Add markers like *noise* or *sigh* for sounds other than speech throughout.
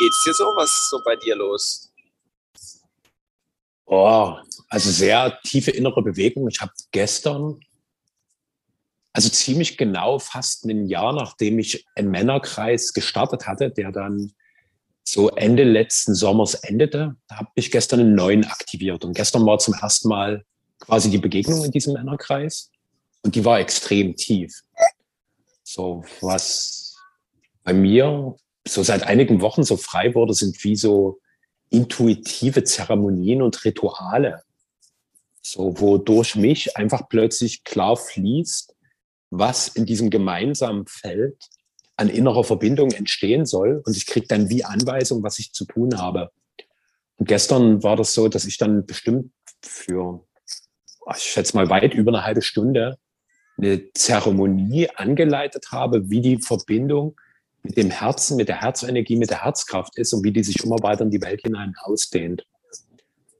geht's dir so? Was ist so bei dir los? Oh, also sehr tiefe innere Bewegung. Ich habe gestern, also ziemlich genau fast ein Jahr, nachdem ich einen Männerkreis gestartet hatte, der dann so Ende letzten Sommers endete, habe ich gestern einen neuen aktiviert. Und gestern war zum ersten Mal quasi die Begegnung in diesem Männerkreis. Und die war extrem tief. So, was bei mir so seit einigen Wochen so frei wurde, sind wie so intuitive Zeremonien und Rituale. So, wodurch mich einfach plötzlich klar fließt, was in diesem gemeinsamen Feld an innerer Verbindung entstehen soll. Und ich kriege dann wie Anweisung, was ich zu tun habe. Und gestern war das so, dass ich dann bestimmt für, ich schätze mal, weit über eine halbe Stunde eine Zeremonie angeleitet habe, wie die Verbindung mit dem Herzen, mit der Herzenergie, mit der Herzkraft ist und wie die sich immer weiter in die Welt hinein ausdehnt.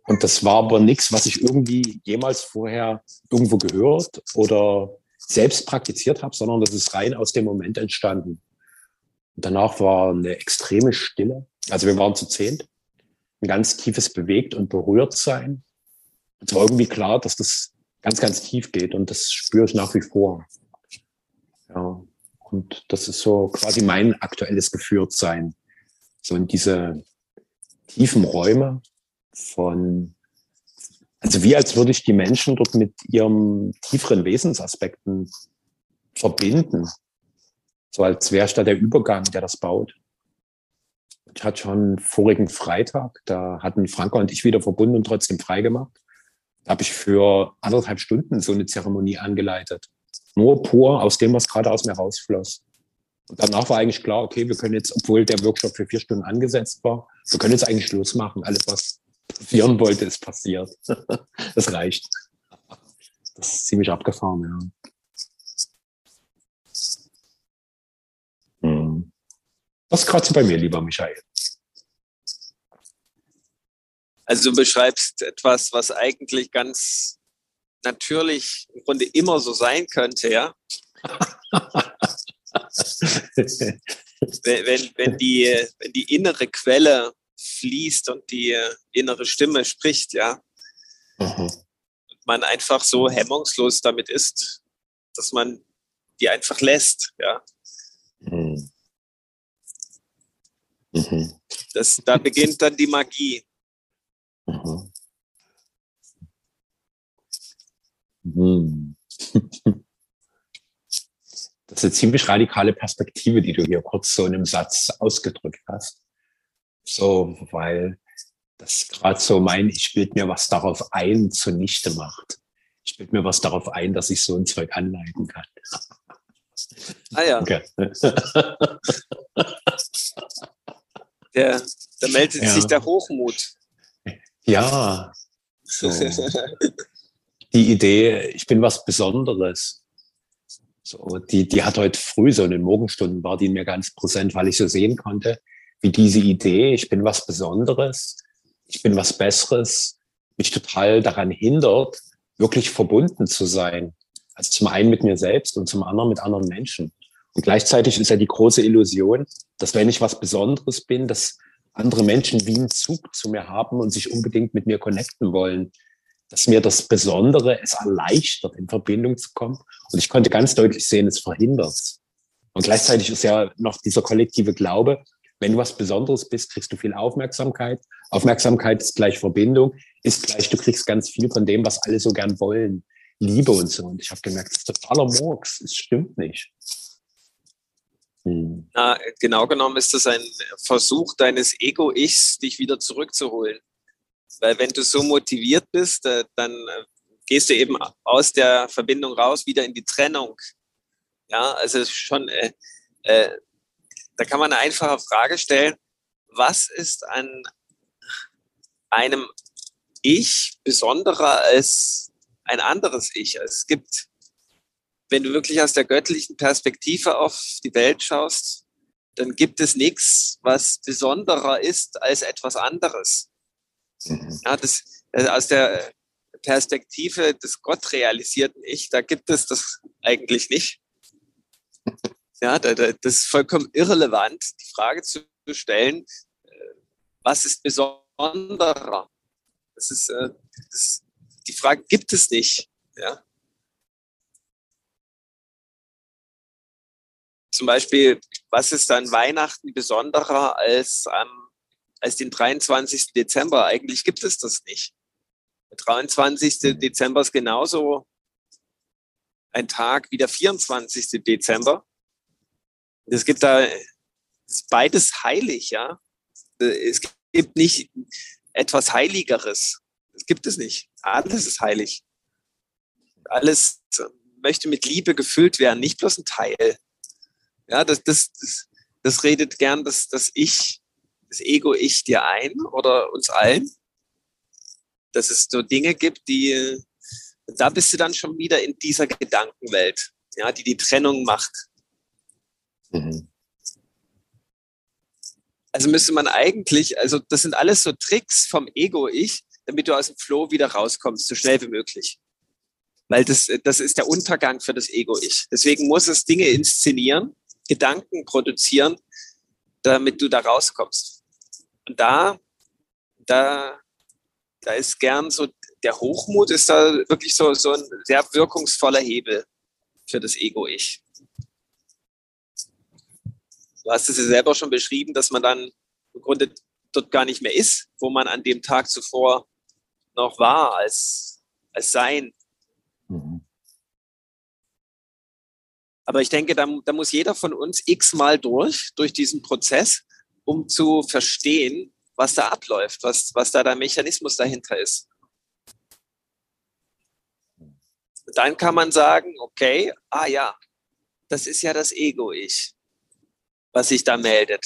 Und das war aber nichts, was ich irgendwie jemals vorher irgendwo gehört oder selbst praktiziert habe, sondern das ist rein aus dem Moment entstanden. Und danach war eine extreme Stille. Also wir waren zu zehnt. Ein ganz tiefes bewegt und berührt sein. Es war irgendwie klar, dass das ganz, ganz tief geht und das spüre ich nach wie vor. Ja. Und das ist so quasi mein aktuelles Geführtsein. So in diese tiefen Räume von, also wie als würde ich die Menschen dort mit ihrem tieferen Wesensaspekten verbinden. So als wäre ich da der Übergang, der das baut. Ich hatte schon vorigen Freitag, da hatten Franka und ich wieder verbunden und trotzdem freigemacht. Da habe ich für anderthalb Stunden so eine Zeremonie angeleitet. Nur pur aus dem, was gerade aus mir rausfloss. Und danach war eigentlich klar, okay, wir können jetzt, obwohl der Workshop für vier Stunden angesetzt war, wir können jetzt eigentlich Schluss machen. Alles, was passieren wollte, ist passiert. *laughs* das reicht. Das ist ziemlich abgefahren, ja. Hm. Was gerade so bei mir, lieber Michael? Also du beschreibst etwas, was eigentlich ganz natürlich im Grunde immer so sein könnte, ja. wenn, wenn, wenn, die, wenn die innere Quelle fließt und die innere Stimme spricht, ja. Mhm. Und man einfach so hemmungslos damit ist, dass man die einfach lässt, ja. Mhm. Mhm. Das, da beginnt dann die Magie. Mhm. Mhm. *laughs* Das ist eine ziemlich radikale Perspektive, die du hier kurz so in einem Satz ausgedrückt hast. So, weil das gerade so mein, ich bild mir was darauf ein, zunichte macht. Ich bild mir was darauf ein, dass ich so ein Zeug anleiten kann. Ah ja. Okay. *laughs* Der, da meldet ja. sich der Hochmut. Ja. *laughs* So. Die Idee, ich bin was Besonderes. So, die, die hat heute früh, so in den Morgenstunden, war die mir ganz präsent, weil ich so sehen konnte, wie diese Idee, ich bin was Besonderes, ich bin was Besseres, mich total daran hindert, wirklich verbunden zu sein. Also zum einen mit mir selbst und zum anderen mit anderen Menschen. Und gleichzeitig ist ja die große Illusion, dass wenn ich was Besonderes bin, dass andere Menschen wie einen Zug zu mir haben und sich unbedingt mit mir connecten wollen dass mir das Besondere es erleichtert, in Verbindung zu kommen. Und ich konnte ganz deutlich sehen, es verhindert. Und gleichzeitig ist ja noch dieser kollektive Glaube, wenn du was Besonderes bist, kriegst du viel Aufmerksamkeit. Aufmerksamkeit ist gleich Verbindung, ist gleich, du kriegst ganz viel von dem, was alle so gern wollen. Liebe und so. Und ich habe gemerkt, das ist totaler Murks. Es stimmt nicht. Hm. Na, genau genommen ist das ein Versuch deines Ego-Ichs, dich wieder zurückzuholen. Weil wenn du so motiviert bist, äh, dann äh, gehst du eben aus der Verbindung raus, wieder in die Trennung. Ja, also schon, äh, äh, da kann man eine einfache Frage stellen. Was ist an einem Ich besonderer als ein anderes Ich? Also es gibt, wenn du wirklich aus der göttlichen Perspektive auf die Welt schaust, dann gibt es nichts, was besonderer ist als etwas anderes. Mhm. Ja, das, also aus der Perspektive des gottrealisierten Ich, da gibt es das eigentlich nicht. *laughs* Ja, da, da, das ist vollkommen irrelevant, die Frage zu stellen, was ist besonderer? Das ist, äh, das, die Frage gibt es nicht. Ja? Zum Beispiel, was ist an Weihnachten besonderer als, ähm, als den 23. Dezember? Eigentlich gibt es das nicht. Der 23. Dezember ist genauso ein Tag wie der 24. Dezember. Es gibt da beides heilig, ja. Es gibt nicht etwas Heiligeres. Das gibt es nicht. Alles ist heilig. Alles möchte mit Liebe gefüllt werden, nicht bloß ein Teil. Ja, das, das, das, das redet gern das, das Ich, das Ego-Ich dir ein oder uns allen. Dass es so Dinge gibt, die, da bist du dann schon wieder in dieser Gedankenwelt, ja, die die Trennung macht. Mhm. Also müsste man eigentlich, also das sind alles so Tricks vom Ego-Ich, damit du aus dem Flow wieder rauskommst, so schnell wie möglich. Weil das, das ist der Untergang für das Ego-Ich. Deswegen muss es Dinge inszenieren, Gedanken produzieren, damit du da rauskommst. Und da, da, da ist gern so, der Hochmut ist da wirklich so, so ein sehr wirkungsvoller Hebel für das Ego-Ich. Du hast es ja selber schon beschrieben, dass man dann im Grunde dort gar nicht mehr ist, wo man an dem Tag zuvor noch war als, als Sein. Mhm. Aber ich denke, da, da muss jeder von uns x-mal durch, durch diesen Prozess, um zu verstehen, was da abläuft, was, was da der Mechanismus dahinter ist. dann kann man sagen, okay, ah ja, das ist ja das Ego-Ich was sich da meldet.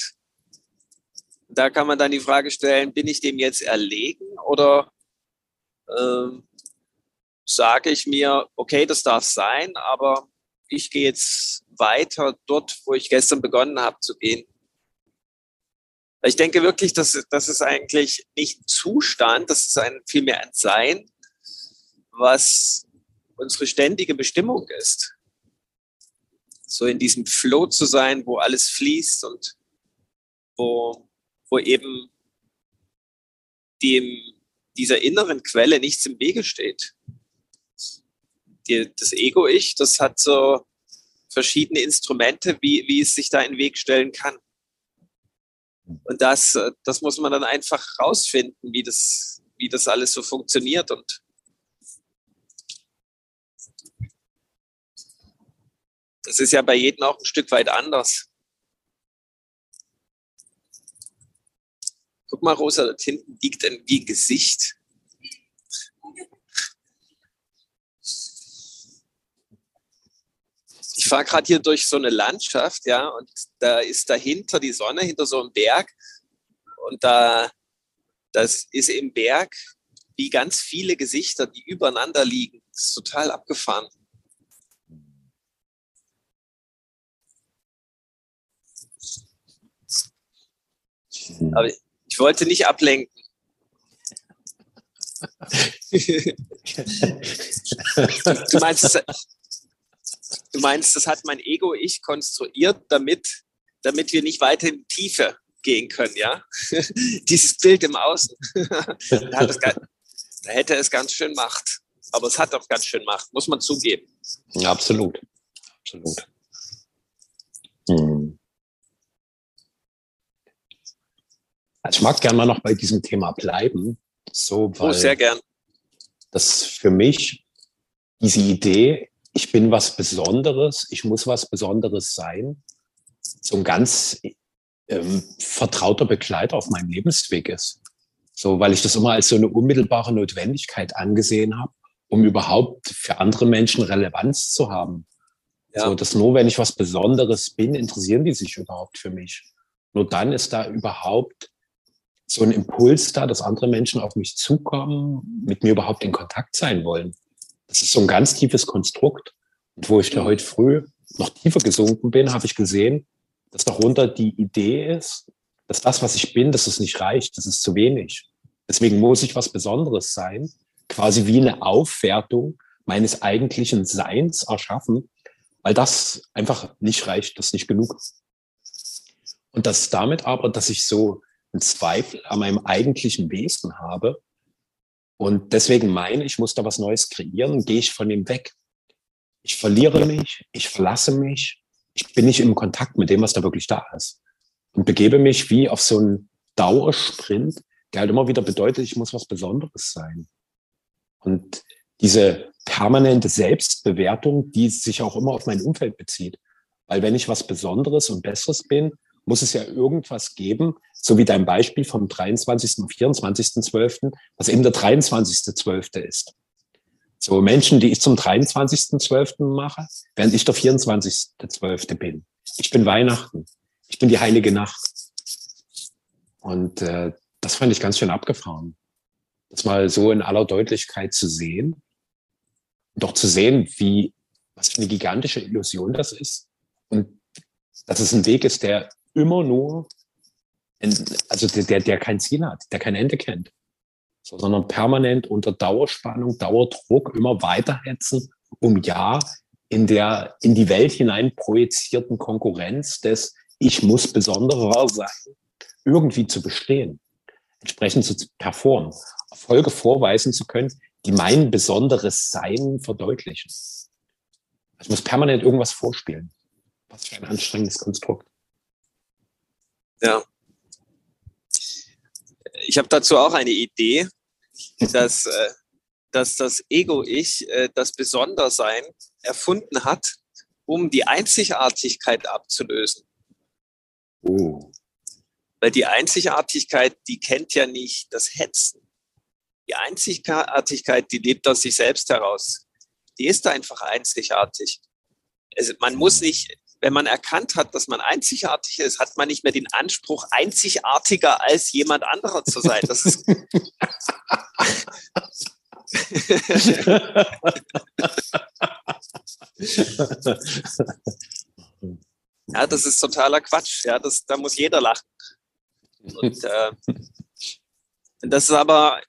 Da kann man dann die Frage stellen, bin ich dem jetzt erlegen oder äh, sage ich mir, okay, das darf sein, aber ich gehe jetzt weiter dort, wo ich gestern begonnen habe zu gehen. Ich denke wirklich, dass das ist eigentlich nicht ein Zustand, das ist ein, vielmehr ein Sein, was unsere ständige Bestimmung ist so in diesem Flow zu sein, wo alles fließt und wo, wo eben dem, dieser inneren Quelle nichts im Wege steht. Die, das Ego-Ich, das hat so verschiedene Instrumente, wie, wie es sich da in den Weg stellen kann. Und das, das muss man dann einfach rausfinden, wie das, wie das alles so funktioniert. Und Das ist ja bei jedem auch ein Stück weit anders. Guck mal, Rosa, dort hinten liegt ein wie Gesicht. Ich fahre gerade hier durch so eine Landschaft, ja, und da ist dahinter die Sonne, hinter so einem Berg. Und da, das ist im Berg wie ganz viele Gesichter, die übereinander liegen. Das ist total abgefahren. Aber ich wollte nicht ablenken. *laughs* du, meinst, du meinst, das hat mein Ego-Ich konstruiert, damit, damit wir nicht weiter in die Tiefe gehen können, ja? *laughs* Dieses Bild im Außen. *laughs* da, da hätte es ganz schön Macht. Aber es hat auch ganz schön Macht, muss man zugeben. Ja, absolut. Absolut. Hm. Also ich mag gerne mal noch bei diesem Thema bleiben. So, weil oh, sehr gern. Das für mich diese Idee, ich bin was Besonderes, ich muss was Besonderes sein, so ein ganz ähm, vertrauter Begleiter auf meinem Lebensweg ist. So, weil ich das immer als so eine unmittelbare Notwendigkeit angesehen habe, um überhaupt für andere Menschen Relevanz zu haben. Ja. So, dass nur wenn ich was Besonderes bin, interessieren die sich überhaupt für mich. Nur dann ist da überhaupt so ein Impuls da, dass andere Menschen auf mich zukommen, mit mir überhaupt in Kontakt sein wollen. Das ist so ein ganz tiefes Konstrukt. Und wo ich da heute früh noch tiefer gesunken bin, habe ich gesehen, dass darunter die Idee ist, dass das, was ich bin, dass es nicht reicht, das ist zu wenig. Deswegen muss ich was Besonderes sein, quasi wie eine Aufwertung meines eigentlichen Seins erschaffen, weil das einfach nicht reicht, das ist nicht genug. Und das damit aber, dass ich so einen Zweifel an meinem eigentlichen Wesen habe und deswegen meine, ich muss da was Neues kreieren, gehe ich von ihm weg. Ich verliere mich, ich verlasse mich, ich bin nicht im Kontakt mit dem, was da wirklich da ist. Und begebe mich wie auf so einen Dauersprint, der halt immer wieder bedeutet, ich muss was Besonderes sein. Und diese permanente Selbstbewertung, die sich auch immer auf mein Umfeld bezieht. Weil wenn ich was Besonderes und Besseres bin, muss es ja irgendwas geben, so wie dein Beispiel vom 23. und 24.12., was eben der 23.12. ist. So Menschen, die ich zum 23.12. mache, während ich der 24.12. bin. Ich bin Weihnachten. Ich bin die heilige Nacht. Und äh, das fand ich ganz schön abgefahren. Das mal so in aller Deutlichkeit zu sehen. Doch zu sehen, wie, was für eine gigantische Illusion das ist. Und dass es ein Weg ist, der immer nur, also der, der kein Ziel hat, der kein Ende kennt, so, sondern permanent unter Dauerspannung, Dauerdruck, immer weiterhetzen, um ja in der, in die Welt hinein projizierten Konkurrenz des Ich muss besonderer sein, irgendwie zu bestehen, entsprechend zu performen, Erfolge vorweisen zu können, die mein besonderes Sein verdeutlichen. Ich muss permanent irgendwas vorspielen. Was für ein anstrengendes Konstrukt. Ja. Ich habe dazu auch eine Idee, *laughs* dass, äh, dass das Ego-Ich äh, das Besondersein erfunden hat, um die Einzigartigkeit abzulösen. Oh. Weil die Einzigartigkeit, die kennt ja nicht das Hetzen. Die Einzigartigkeit, die lebt aus sich selbst heraus. Die ist einfach einzigartig. Also man muss nicht wenn man erkannt hat, dass man einzigartig ist, hat man nicht mehr den Anspruch, einzigartiger als jemand anderer zu sein. Das ist ja, das ist totaler Quatsch. Ja, das, da muss jeder lachen. Und äh, das ist aber,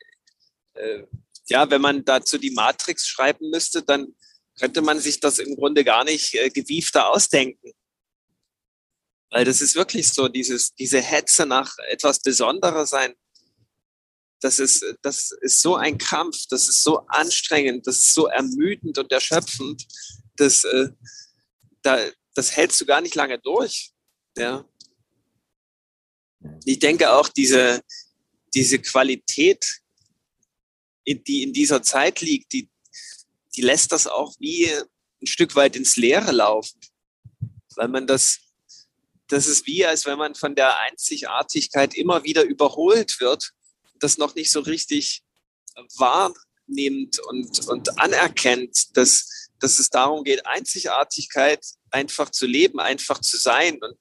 äh, ja, wenn man dazu die Matrix schreiben müsste, dann könnte man sich das im Grunde gar nicht äh, gewiefter ausdenken. Weil das ist wirklich so, dieses, diese Hetze nach etwas Besonderes sein, das ist, das ist so ein Kampf, das ist so anstrengend, das ist so ermüdend und erschöpfend, dass, äh, da, das hältst du gar nicht lange durch. Ja. Ich denke auch, diese, diese Qualität, die in dieser Zeit liegt, die, die lässt das auch wie ein Stück weit ins Leere laufen, weil man das, das ist wie, als wenn man von der Einzigartigkeit immer wieder überholt wird, das noch nicht so richtig wahrnimmt und, und anerkennt, dass, dass es darum geht, Einzigartigkeit einfach zu leben, einfach zu sein und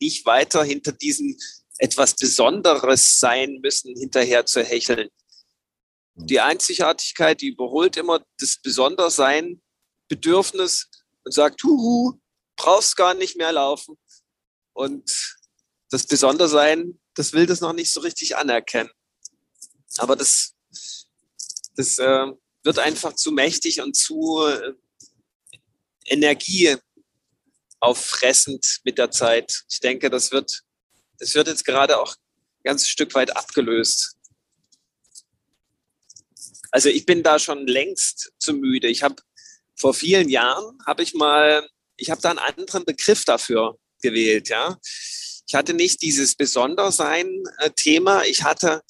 nicht weiter hinter diesem etwas Besonderes sein müssen, hinterher zu hecheln. Die Einzigartigkeit, die überholt immer das Besondersein, Bedürfnis und sagt, huhu, brauchst gar nicht mehr laufen. Und das Besondersein, das will das noch nicht so richtig anerkennen. Aber das, das äh, wird einfach zu mächtig und zu äh, Energie auffressend mit der Zeit. Ich denke, das wird, das wird jetzt gerade auch ein ganzes Stück weit abgelöst. Also ich bin da schon längst zu müde. Ich habe vor vielen Jahren habe ich mal, ich habe da einen anderen Begriff dafür gewählt, ja. Ich hatte nicht dieses Besondersein-Thema. Ich hatte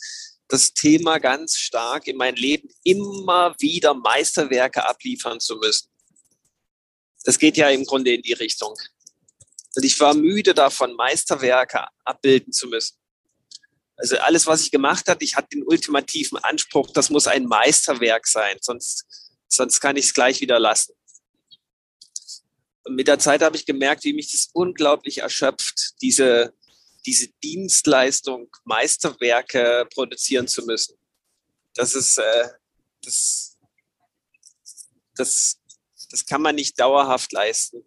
das Thema ganz stark in mein Leben, immer wieder Meisterwerke abliefern zu müssen. Das geht ja im Grunde in die Richtung. Und ich war müde davon, Meisterwerke abbilden zu müssen. Also alles, was ich gemacht habe, ich hatte den ultimativen Anspruch, das muss ein Meisterwerk sein, sonst, sonst kann ich es gleich wieder lassen. Mit der Zeit habe ich gemerkt, wie mich das unglaublich erschöpft, diese, diese Dienstleistung, Meisterwerke produzieren zu müssen. Das ist, äh, das, das, das kann man nicht dauerhaft leisten.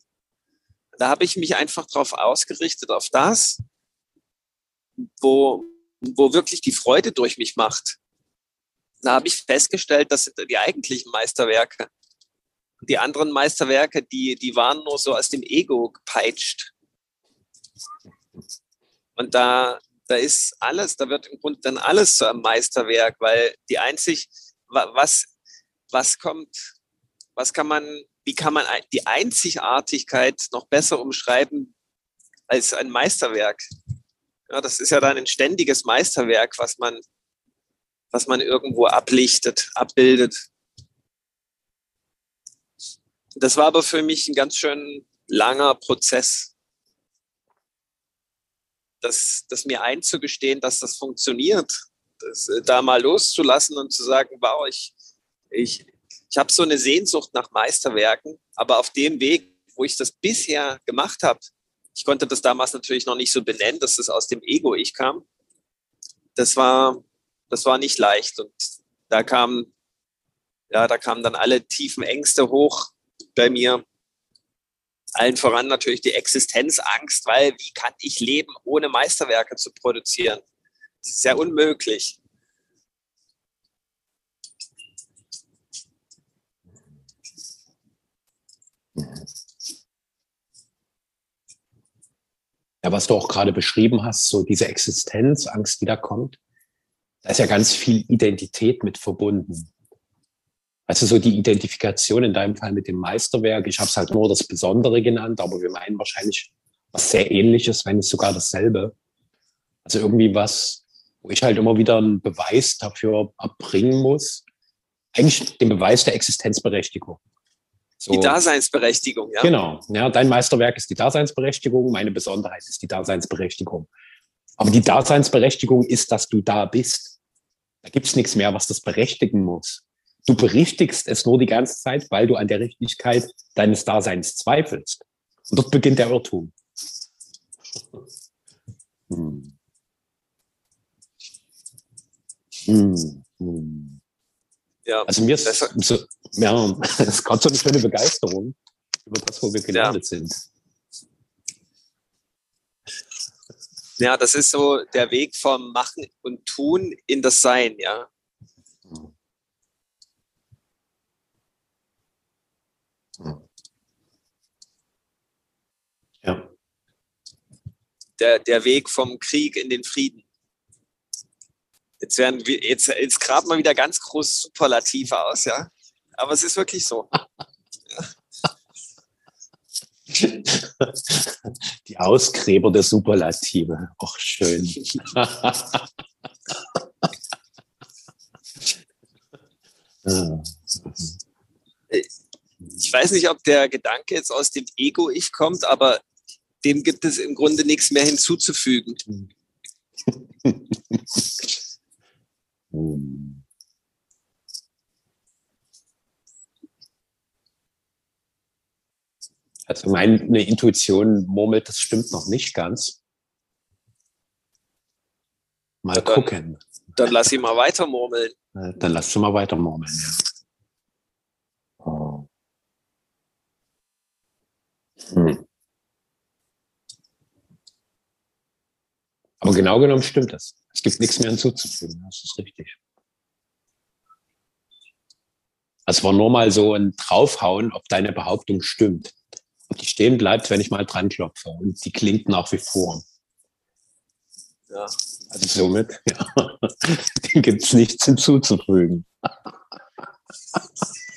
Da habe ich mich einfach darauf ausgerichtet, auf das, wo, wo wirklich die Freude durch mich macht. Da habe ich festgestellt, das sind die eigentlichen Meisterwerke. Die anderen Meisterwerke, die, die waren nur so aus dem Ego gepeitscht. Und da, da ist alles, da wird im Grunde dann alles zu einem Meisterwerk, weil die einzig, was, was kommt, was kann man, wie kann man die Einzigartigkeit noch besser umschreiben als ein Meisterwerk? Ja, das ist ja dann ein ständiges Meisterwerk, was man, was man irgendwo ablichtet, abbildet. Das war aber für mich ein ganz schön langer Prozess das, das mir einzugestehen, dass das funktioniert, das, äh, da mal loszulassen und zu sagen, wow, ich, ich, ich habe so eine Sehnsucht nach Meisterwerken, aber auf dem Weg, wo ich das bisher gemacht habe, ich konnte das damals natürlich noch nicht so benennen, dass es aus dem Ego-Ich kam. Das war, das war nicht leicht und da kam, ja, da kamen dann alle tiefen Ängste hoch bei mir, allen voran natürlich die Existenzangst, weil wie kann ich leben, ohne Meisterwerke zu produzieren? Das ist ja unmöglich. Ja, was du auch gerade beschrieben hast, so diese Existenzangst, die da kommt, da ist ja ganz viel Identität mit verbunden. Also so die Identifikation in deinem Fall mit dem Meisterwerk. Ich habe es halt nur das Besondere genannt, aber wir meinen wahrscheinlich was sehr ähnliches, wenn nicht sogar dasselbe. Also irgendwie was, wo ich halt immer wieder einen Beweis dafür erbringen muss. Eigentlich den Beweis der Existenzberechtigung. So. Die Daseinsberechtigung, ja. Genau. Ja, dein Meisterwerk ist die Daseinsberechtigung, meine Besonderheit ist die Daseinsberechtigung. Aber die Daseinsberechtigung ist, dass du da bist. Da gibt's nichts mehr, was das berechtigen muss. Du berichtigst es nur die ganze Zeit, weil du an der Richtigkeit deines Daseins zweifelst. Und dort beginnt der Irrtum. Hm. Hm. Hm. Ja, also mir ist so, ja, *laughs* es ist gerade so eine schöne Begeisterung über das, wo wir gelandet ja. sind. Ja, das ist so der Weg vom Machen und Tun in das Sein, ja. Ja. Der, der Weg vom Krieg in den Frieden. Jetzt werden wir, jetzt, jetzt graben wir wieder ganz groß Superlative aus, ja. Aber es ist wirklich so. *laughs* Die Ausgräber der Superlative. Auch schön. *laughs* ich weiß nicht, ob der Gedanke jetzt aus dem Ego-Ich kommt, aber dem gibt es im Grunde nichts mehr hinzuzufügen. *laughs* Also meine Intuition murmelt, das stimmt noch nicht ganz. Mal dann, gucken. Dann lass ihn mal weiter murmeln. Dann lass du mal weiter murmeln, ja. Hm. Aber genau genommen stimmt das. Es gibt nichts mehr hinzuzufügen. Das ist richtig. Es war nur mal so ein Draufhauen, ob deine Behauptung stimmt. Ob die stehen bleibt, wenn ich mal dran klopfe. Und die klingt nach wie vor. Ja. Also somit, ja, *laughs* dem gibt es nichts hinzuzufügen. *laughs*